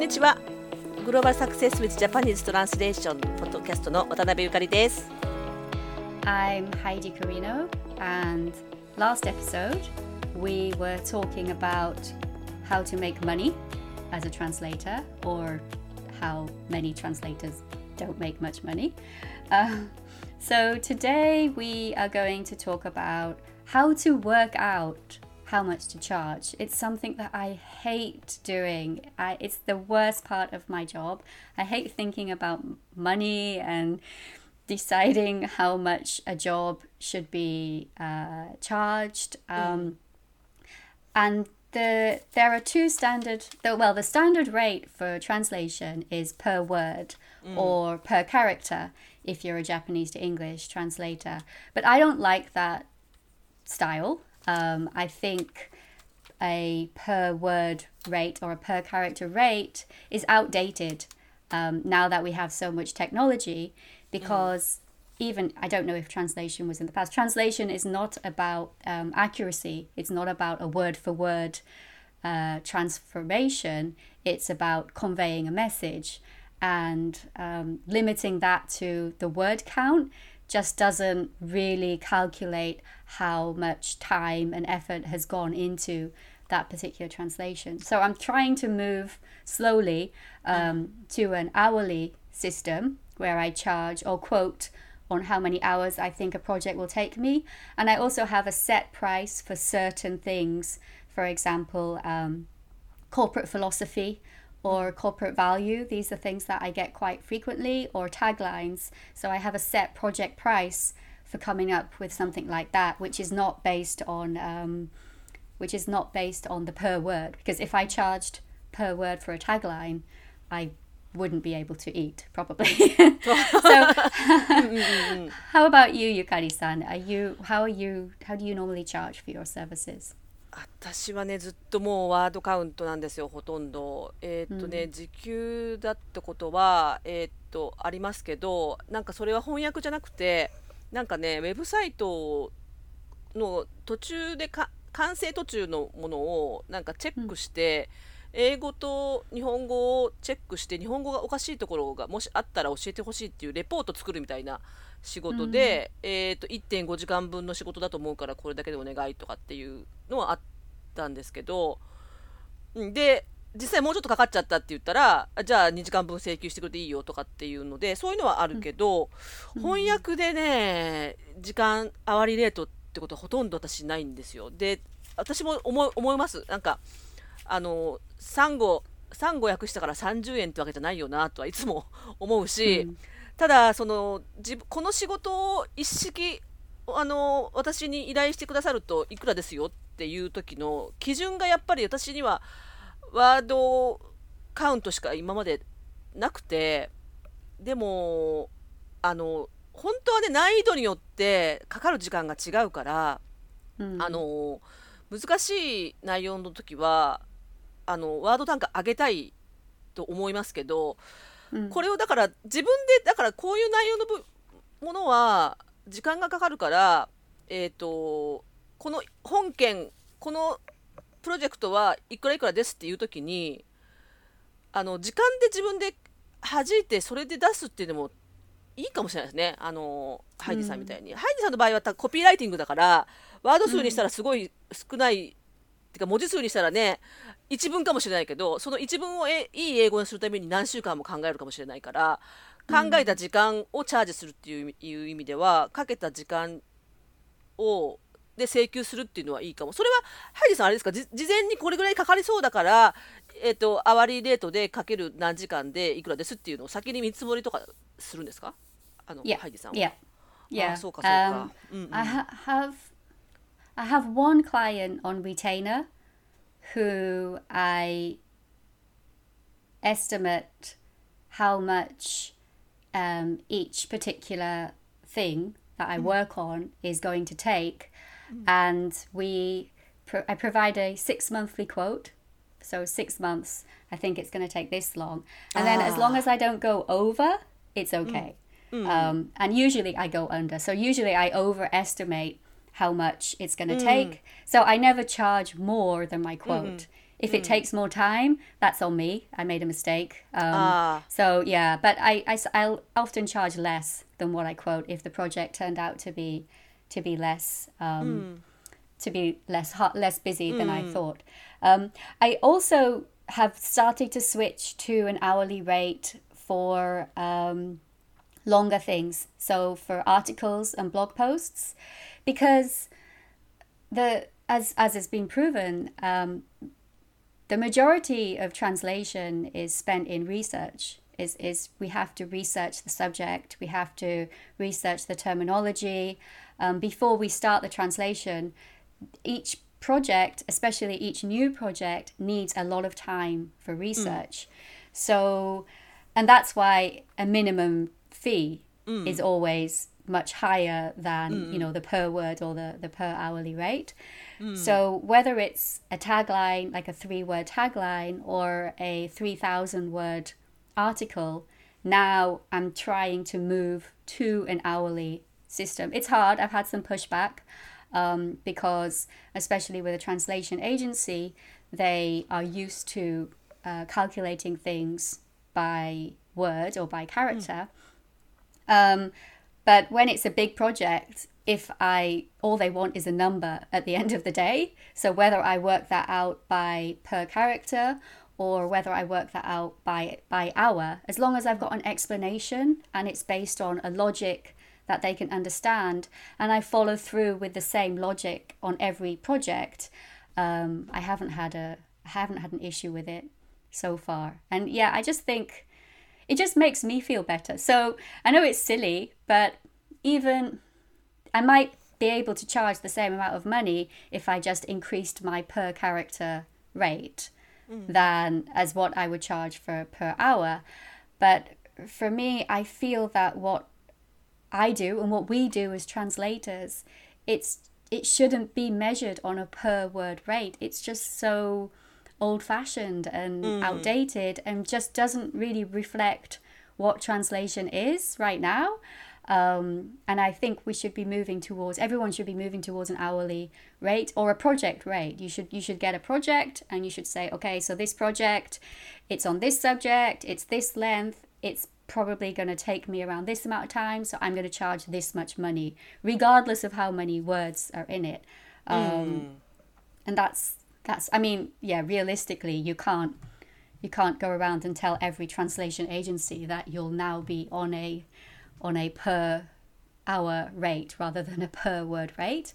にちはグローバルサクセス with Japanese Translation ポッドキャストの渡辺ゆかりです I'm Heidi Carino and last episode we were talking about how to make money as a translator or how many translators don't make much money. Uh, so today we are going to talk about how to work out how much to charge. It's something that I hate doing. I, it's the worst part of my job. I hate thinking about money and deciding how much a job should be uh, charged. Um, mm. And the there are two standard. The, well, the standard rate for translation is per word mm. or per character if you're a Japanese to English translator. But I don't like that style. Um, I think a per word rate or a per character rate is outdated um, now that we have so much technology because mm. even I don't know if translation was in the past. Translation is not about um, accuracy, it's not about a word for word uh, transformation, it's about conveying a message. And um, limiting that to the word count just doesn't really calculate how much time and effort has gone into that particular translation. So I'm trying to move slowly um, to an hourly system where I charge or quote on how many hours I think a project will take me. And I also have a set price for certain things, for example, um, corporate philosophy or corporate value. These are things that I get quite frequently, or taglines. So I have a set project price for coming up with something like that, which is not based on um, which is not based on the per word. Because if I charged per word for a tagline, I wouldn't be able to eat probably. so, how about you, Yukari-san? Are you how are you how do you normally charge for your services? 私はねずっともうワードカウントなんですよほとんど。えー、っとね、うん、時給だってことはえー、っとありますけどなんかそれは翻訳じゃなくてなんかねウェブサイトの途中でか完成途中のものをなんかチェックして、うん、英語と日本語をチェックして日本語がおかしいところがもしあったら教えてほしいっていうレポート作るみたいな仕事で、うん、えーと、1.5時間分の仕事だと思うからこれだけでお願いとかっていうのはあったんですけどで実際もうちょっとかかっちゃったって言ったらじゃあ2時間分請求してくれていいよとかっていうのでそういうのはあるけど、うん、翻訳でね時間あわりレートってことはほとんど私ないんですよ。で私も思思います。なんかあのサンゴサンゴ訳したから30円ってわけじゃないよなとはいつも思うし、うん、ただそのじこの仕事を一式あの私に依頼してくださるといくらですよっていう時の基準がやっぱり私にはワードカウントしか今までなくてでもあの本当はね難易度によってかかる時間が違うから、うん、あの難しい内容の時はあのワード単価上げたいと思いますけど、うん、これをだから自分でだからこういう内容のものは時間がかかるからえっ、ー、とこの本件このプロジェクトはいくらいくらですっていう時にあの時間で自分で弾いてそれで出すっていうのもいいかもしれないですね。あのハイディさんみたいに、うん、ハイディさんの場合はコピーライティングだからワード数にしたらすごい少ない、うん、ってか文字数にしたらね一文かもしれないけどその一文をえいい英語にするために何週間も考えるかもしれないから考えた時間をチャージするっていう意味ではかけた時間をで請求するっていうのはいいかもそれはハイジさんあれですか？事前にこれぐらいかかりそうだからえっ、ー、とアワリーレートでかける何時間でいくらですっていうのを先に見積もりとかするんですか？あの、yeah. ハイジさんは。Yeah. Yeah. そうかそうか。Um, うんうん、I have I have one client on retainer who I estimate how much um, each particular thing that I work on is going to take and we pro- I provide a six monthly quote. So six months, I think it's going to take this long, and then as long as I don't go over, it's okay. Mm. Um, and usually I go under. So usually I overestimate how much it's going to mm. take. So I never charge more than my quote. If it takes more time, that's on me. I made a mistake. Um, Ah. So yeah, but I, I will often charge less than what I quote if the project turned out to be to be less um, to be less hot, less busy than I thought. Um, I also have started to switch to an hourly rate for um, longer things. So for articles and blog posts, because the as as has been proven, um, the majority of translation is spent in research. Is is we have to research the subject, we have to research the terminology um, before we start the translation. Each project, especially each new project, needs a lot of time for research. So, and that's why a minimum fee is always much higher than you know the per word or the, the per hourly rate. So whether it's a tagline like a three word tagline or a three thousand word article, now I'm trying to move to an hourly system. It's hard. I've had some pushback um, because, especially with a translation agency, they are used to uh, calculating things by word or by character. Um, but when it's a big project, if I all they want is a number at the end of the day, so whether I work that out by per character or whether I work that out by by hour, as long as I've got an explanation and it's based on a logic that they can understand, and I follow through with the same logic on every project, um, I haven't had a I haven't had an issue with it so far. And yeah, I just think it just makes me feel better. So I know it's silly, but even I might be able to charge the same amount of money if I just increased my per character rate mm. than as what I would charge for per hour. But for me, I feel that what I do and what we do as translators, it's it shouldn't be measured on a per word rate. It's just so old fashioned and outdated and just doesn't really reflect what translation is right now. Um, and I think we should be moving towards everyone should be moving towards an hourly rate or a project rate. You should you should get a project and you should say, okay, so this project, it's on this subject, it's this length, it's probably going to take me around this amount of time, so I'm going to charge this much money, regardless of how many words are in it. Um, And that's that's I mean, yeah, realistically, you can't you can't go around and tell every translation agency that you'll now be on a on a per hour rate rather than a per word rate.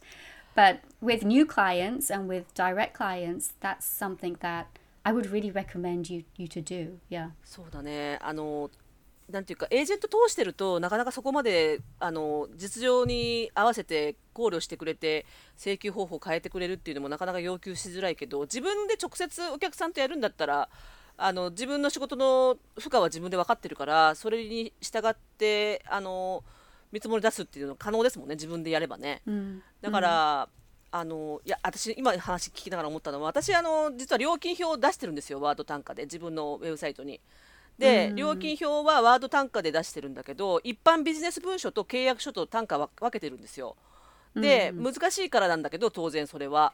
But with new clients and with direct clients, that's something that I would really recommend you you to do. Yeah. そうだねあの なんていうかエージェント通してるとなかなかそこまであの実情に合わせて考慮してくれて請求方法を変えてくれるっていうのもなかなか要求しづらいけど自分で直接お客さんとやるんだったらあの自分の仕事の負荷は自分で分かってるからそれに従ってあの見積もり出すっていうのは可能ですもんね自分でやればね。Mm. だから、あのいや私今話聞きながら思ったのは私あの実は料金表を出してるんですよワード単価で自分のウェブサイトに。で、料金表はワード単価で出してるんだけど一般ビジネス文書と契約書と単価は分けてるんですよ。で、難しいからなんだけど当然それは。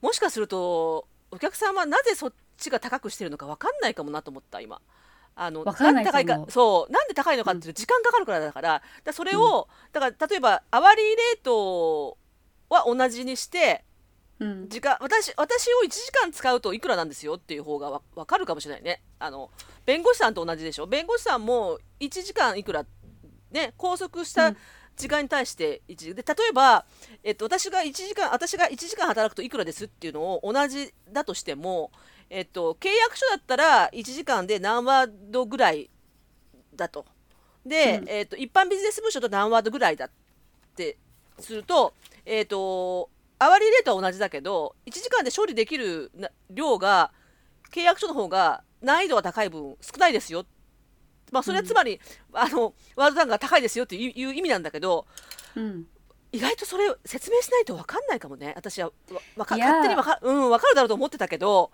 もしかするとお客さんはなぜそっちが高くしてるのか分かんないかもなと思った今。あのないんで高いかそう。なんで高いのかっていうと時間かかるからだから。だからそれを、だから例えばアワリーレートは同じにしてうん。時間私私を1時間使うといくらなんですよっていう方がわ分かるかもしれないね。あの弁護士さんと同じでしょ。弁護士さんも1時間いくらね拘束した時間に対して1時で例えば、えっと、私が1時間私が1時間働くといくらですっていうのを同じだとしても、えっと、契約書だったら1時間で何ワードぐらいだと。で、えっと、一般ビジネス文書と何ワードぐらいだってするとえっとアワリーレートは同じだけど1時間で処理できるな量が契約書の方が難易度が高い分少ないですよ。まあそれはつまり、あのワード単価が高いですよっていう意味なんだけどうん。意外とそれを説明しないと分かんないかもね。私はわわか.勝手に分か,、うん、分かるだろうと思ってたけど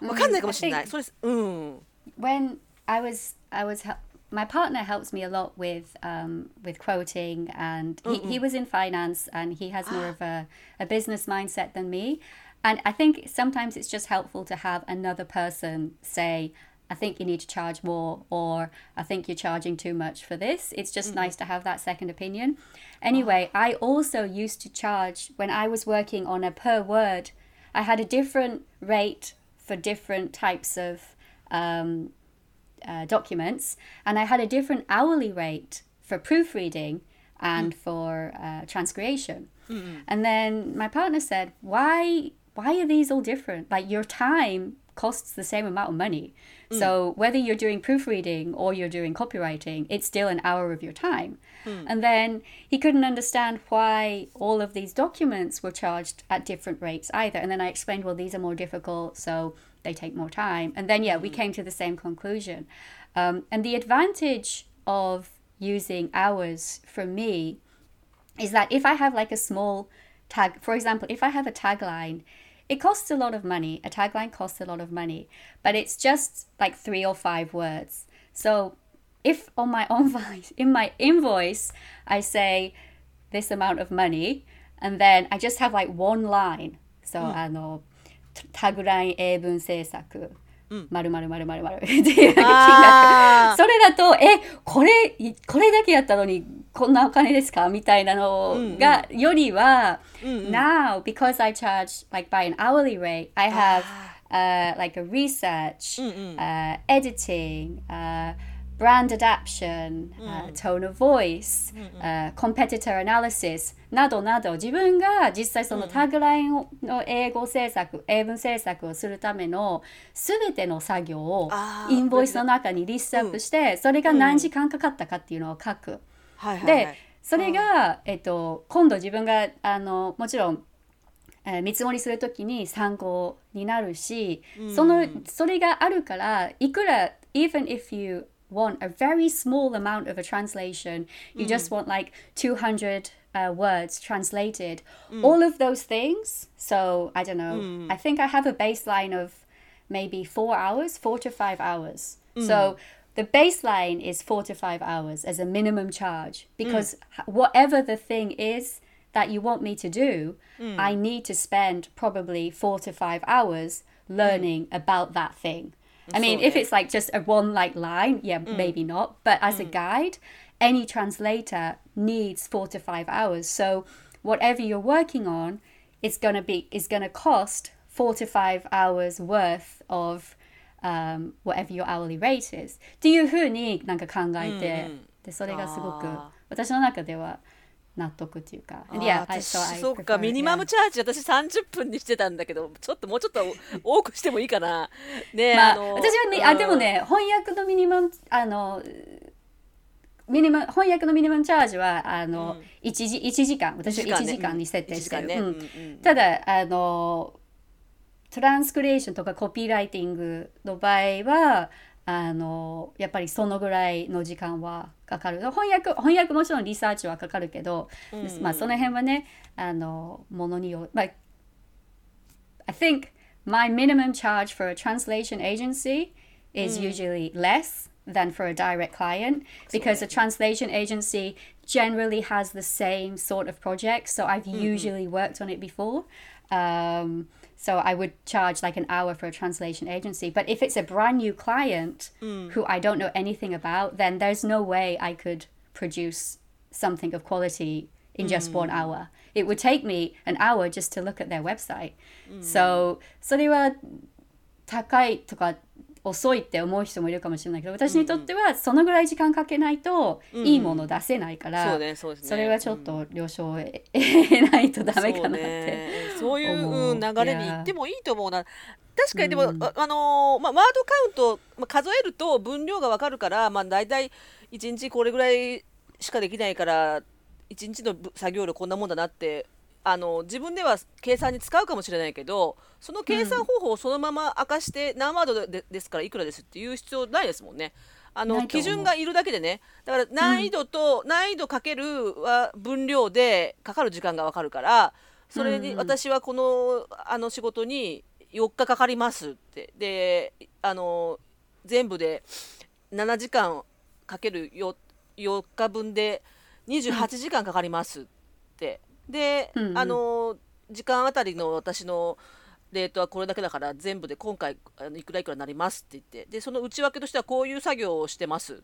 分かんないかもしれない、それうん。When I was I was my partner helps me a lot with um, with quoting, and he, he was in finance, and he has more of a, a business mindset than me. And I think sometimes it's just helpful to have another person say, I think you need to charge more, or I think you're charging too much for this. It's just nice to have that second opinion. Anyway, I also used to charge when I was working on a per word, I had a different rate for different types of um, uh, documents, and I had a different hourly rate for proofreading and for uh, transcreation. And then my partner said, "Why? Why are these all different? Like your time costs the same amount of money. So whether you're doing proofreading or you're doing copywriting, it's still an hour of your time." And then he couldn't understand why all of these documents were charged at different rates either. And then I explained, well, these are more difficult, so they take more time. And then, yeah, we came to the same conclusion. Um, and the advantage of using hours for me is that if I have like a small tag, for example, if I have a tagline, it costs a lot of money. A tagline costs a lot of money, but it's just like three or five words. So if on my invoice, in my invoice, I say this amount of money, and then I just have like one line. So あのタグライン英文制作。まるまるまるまるまるっていう金あ額それだとえこれいこれだけやったのにこんなお金ですかみたいなのが、よりは、now because I charge like by an hourly rate I have uh, like a research、uh, editing、uh, brand adaptation、uh, tone of voice、uh, competitor analysis などなど自分が実際そのタグラインの英語制作英文制作をするための全ての作業をインボイスの中にリストアップして、それが何時間かかったかっていうのを書く。はいはいはい。でそれが、えっと、今度自分があのもちろん、えー見積もりするときに参考になるし、そのそれがあるからいくら even if you want a very small amount of a translation. You just hmm. want like 200 uh, words translated. Hmm. All of those things so i don't know. Hmm. I think i have a baseline of maybe four hours four to five hours. So the baseline is four to five hours as a minimum charge because h- whatever the thing is that you want me to do, I need to spend probably four to five hours learning about that thing. I mean, if So, it's like just a one like line, yeah, maybe not. But as a guide, any translator needs four to five hours. So whatever you're working on, it's gonna be is gonna cost four to five hours worth of um, whatever your hourly rate is っていうふうになんか考えて、でそれがすごくあ私の中では 納得っていうかあー Yeah, I, 私 so I そうかミニマム.チャージ私30分にしてたんだけどちょっともうちょっと 多くしてもいいかな。ねまあ、の私はね、あでもね翻訳のミニマムあのミニマム翻訳のミニマムチャージはあの、一時一時間私は1時間に設定してる、ただあのトランスクリエーションとかコピーライティングの場合はあのやっぱりそのぐらいの時間はかかる翻訳翻訳もちろんリサーチはかかるけど、まあその辺はねあのものによる、まあ I think my minimum charge for a translation agency is usually less than for a direct client because a translation agency generally has the same sort of project. So I've usually worked on it before. Um, so I would charge like an hour for a translation agency. But if it's a brand new client who I don't know anything about, then there's no way I could produce something of quality in just one hour. It would take me an hour just to look at their website. So それは高いとか 遅いって思う人もいるかもしれないけど私にとってはそのぐらい時間かけないといいもの出せないから、そうねそうですね。それはちょっと了承を得得ないとダメかなって。そうね。そういう流れに行ってもいいと思うな。確かにでも、ああのーまあ、ワードカウント、まあ、数えると分量がわかるから、まあ、大体1日これぐらいしかできないから1日のぶ作業量こんなもんだなってあの自分では計算に使うかもしれないけどその計算方法をそのまま明かして何ワードでですからいくらですっていう必要ないですもんね。あの基準がいるだけでね。だから難易度と、難易度かけるは分量でかかる時間がわかるからそれに私はこのあの仕事に4日かかりますって。であの全部で7時間かける 4, 4日分で28時間かかりますって、で、うんうん。あの時間あたりの私のレートはこれだけだから全部で今回あのいくらいくらになりますって言ってでその内訳としてはこういう作業をしてますっ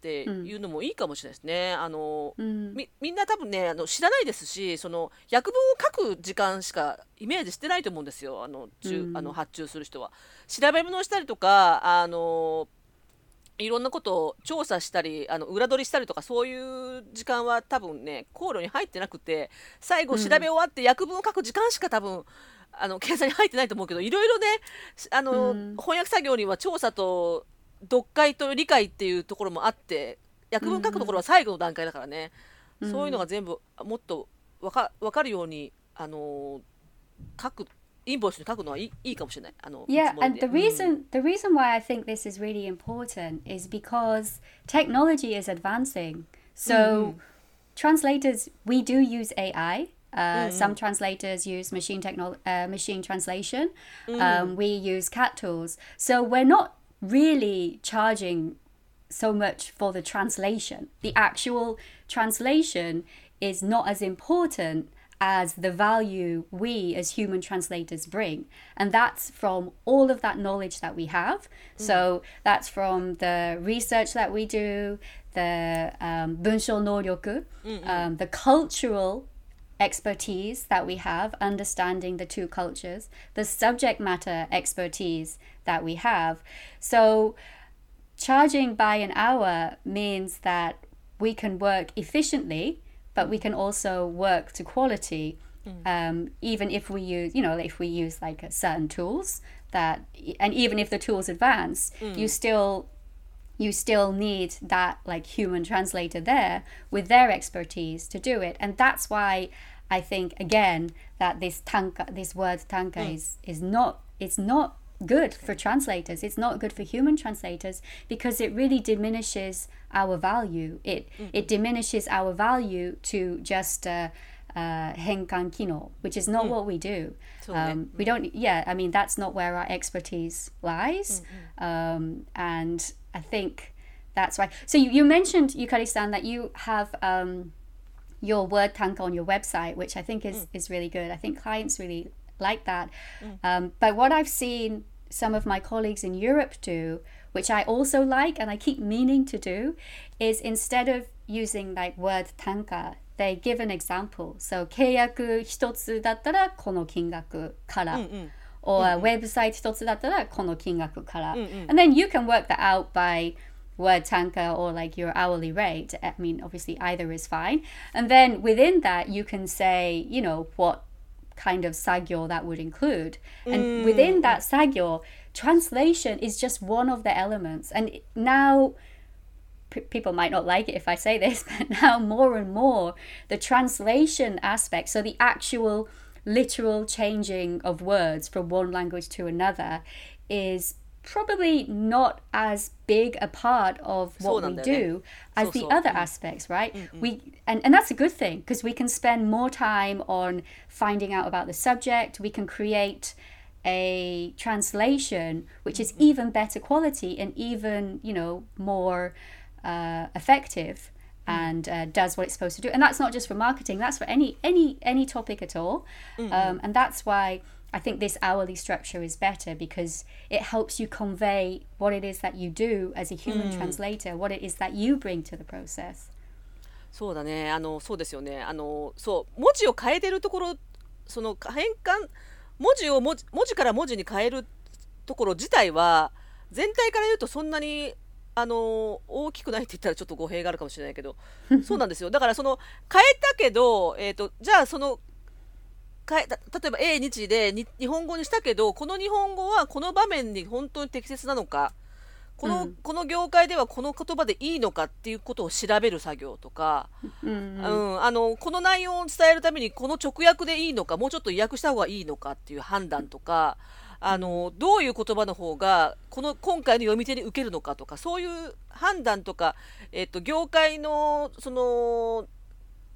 ていうのもいいかもしれないですね。あのうん。みみんな多分ねあの知らないですしその訳文を書く時間しかイメージしてないと思うんですよ。あの中、うん。あの発注する人は。調べ物をしたりとかあのいろんなことを調査したりあの裏取りしたりとかそういう時間は多分ね考慮に入ってなくて最後うん調べ終わって訳文を書く時間しか多分あの計算に入ってないと思うけどいろいろねあの、うん。翻訳作業には調査と読解と理解っていうところもあって訳文書くところは最後の段階だからね、うん。そういうのが全部もっとわかわかるようにあの書く yeah, and the reason the reason why I think this is really important is because technology is advancing. So mm-hmm. translators, we do use AI. Uh, mm-hmm. Some translators use machine technol uh, machine translation. Mm-hmm. Um, we use CAT tools. So we're not really charging so much for the translation. The actual translation is not as important as the value we as human translators bring. And that's from all of that knowledge that we have. Mm. So that's from the research that we do, the um, bunsho noryoku, um, the cultural expertise that we have, understanding the two cultures, the subject matter expertise that we have. So charging by an hour means that we can work efficiently but we can also work to quality. Mm. Um, even if we use, you know, if we use like certain tools that, and even if the tools advance, mm. you still you still need that like human translator there with their expertise to do it. And that's why i think again that this tanka this word tanka mm. is is not it's not good for translators. It's not good for human translators because it really diminishes our value. It mm-hmm. it diminishes our value to just. Uh, uh, henkan kino, which is not mm. what we do. Um, we don't, yeah, I mean, that's not where our expertise lies. Mm-hmm. Um, and I think that's why. So you, you mentioned, Yukari san, that you have um, your word tanka on your website, which I think is, mm. is really good. I think clients really like that. Mm. Um, but what I've seen some of my colleagues in Europe do, which I also like and I keep meaning to do, is instead of using like word tanka, they give an example. So 契約一つだったらこの金額から。うんうん mm, mm. or mm-hmm. website 一つだったらこの金額から。Mm-hmm. And then you can work that out by word tanka or like your hourly rate. I mean, obviously either is fine. And then within that, you can say, you know, what kind of sagyo that would include. And within that mm. sagyo translation is just one of the elements. And now p- people might not like it if I say this, but now more and more the translation aspect, so the actual literal changing of words from one language to another, is probably not as big a part of what we do as the other aspects right? We and, and that's a good thing because we can spend more time on finding out about the subject. We can create a translation which is even better quality and even you know more uh, effective and uh, does what it's supposed to do. And that's not just for marketing that's for any any any topic at all. Um, and that's why i think this hourly structure is better because it helps you convey what it is that you do as a human translator what it is that you bring to the process そうだねあのそうですよねあのそう文字を変えてるところその変換文字を文字文字から文字に変えるところ自体は全体から言うとそんなにあの大きくないって言ったらちょっと語弊があるかもしれないけどそうなんですよだからその変えたけど、えー、とじゃあその例えば A 日でに日本語にしたけどこの日本語はこの場面に本当に適切なのかこの,、うん。この業界ではこの言葉でいいのかっていうことを調べる作業とか、うんあのこの内容を伝えるためにこの直訳でいいのかもうちょっと意訳した方がいいのかっていう判断とかあのどういう言葉の方がこの今回の読み手に受けるのかとかそういう判断とか、えっと業界のその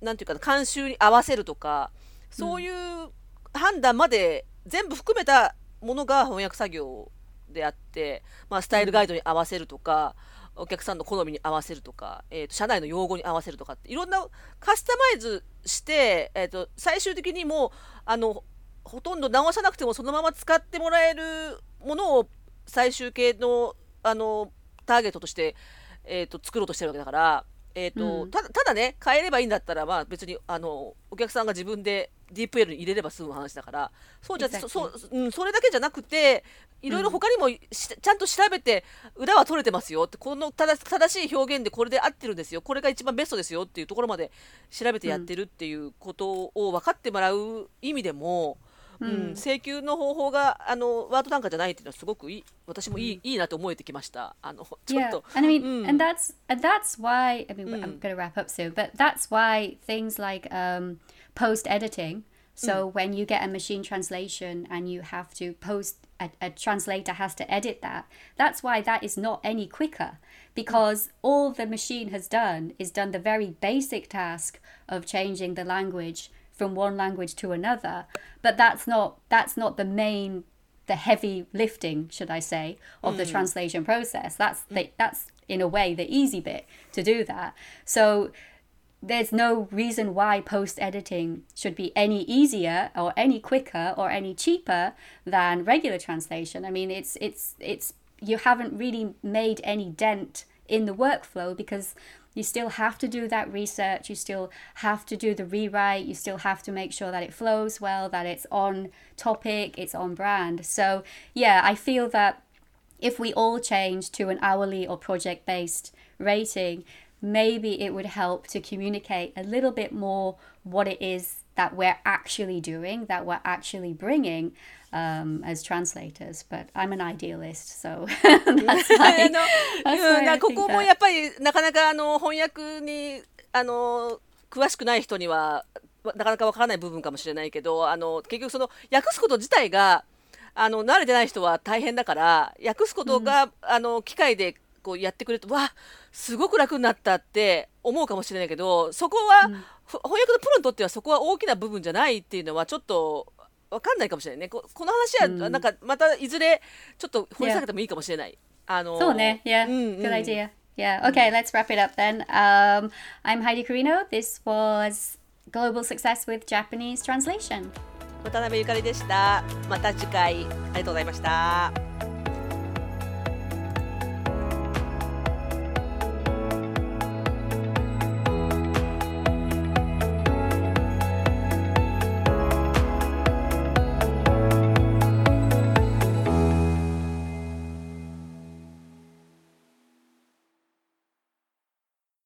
なんていうかな慣習に合わせるとかそういう判断まで全部含めたものが翻訳作業であって、まあ、スタイルガイドに合わせるとか、お客さんの好みに合わせるとか、えー、と社内の用語に合わせるとかっていろんなカスタマイズして、えー、と最終的にもあのほとんど直さなくてもそのまま使ってもらえるものを最終形のあのターゲットとして、えー、と作ろうとしてるわけだから、えーと、うん、たただね変えればいいんだったら、まあ、別にあのお客さんが自分で DeepL に入れれば済む話だから。そうじゃ、exactly. そそ,、うん、それだけじゃなくていろいろ他にも、うん、ちゃんと調べて裏は取れてますよってこの正しい表現でこれで合ってるんですよ。これが一番ベストですよっていうところまで調べてやってるっていうことを分かってもらう意味でも、うん、請求の方法があのワード単価じゃないっていうのはすごくいい私もいい,、いいなと思えてきましたあのちょっと。Yeah. And I mean, and that's and that's why I mean I'm going to wrap up soon, but that's why things like um, post editing. So when you get a machine translation and you have to post a, a, translator has to edit that. That's why that is not any quicker because all the machine has done is done the very basic task of changing the language from one language to another but that's not that's not the main the heavy lifting should i say of mm. the translation process. That's the, that's in a way the easy bit to do that. So there's no reason why post editing should be any easier or any quicker or any cheaper than regular translation. I mean it's it's it's you haven't really made any dent in the workflow because you still have to do that research, you still have to do the rewrite, you still have to make sure that it flows well, that it's on topic, it's on brand. So, yeah, I feel that if we all change to an hourly or project based rating, maybe it would help to communicate a little bit more what it is that we're actually doing, that we're actually bringing um, as translators. But I'm an idealist, so that's why, あここもやっぱりなかなかあの翻訳にあの詳しくない人にはなかなかわからない部分かもしれないけどあの結局その訳すこと自体があの慣れてない人は大変だから訳すことが、うん、あの機械でこうやってくれるとわすごく楽になったって思うかもしれないけどそこは、うん、翻訳のプロにとってはそこは大きな部分じゃないっていうのはちょっとわかんないかもしれないねここの話はなんかまたいずれちょっと掘り下げてもいいかもしれない。あのそうね。Yeah. Good idea. Yeah. Okay, let's wrap it up then. Um, I'm Heidi Carino. This was Global Success with Japanese Translation. 渡辺ゆかりでした。また次回ありがとうございました。